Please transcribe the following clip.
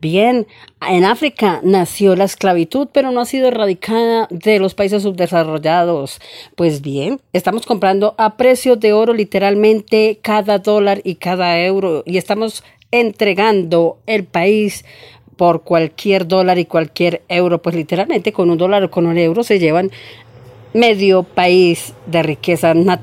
Bien, en África nació la esclavitud, pero no ha sido erradicada de los países subdesarrollados. Pues bien, estamos comprando a precio de oro literalmente cada dólar y cada euro y estamos entregando el país por cualquier dólar y cualquier euro. Pues literalmente con un dólar o con un euro se llevan medio país de riqueza natural.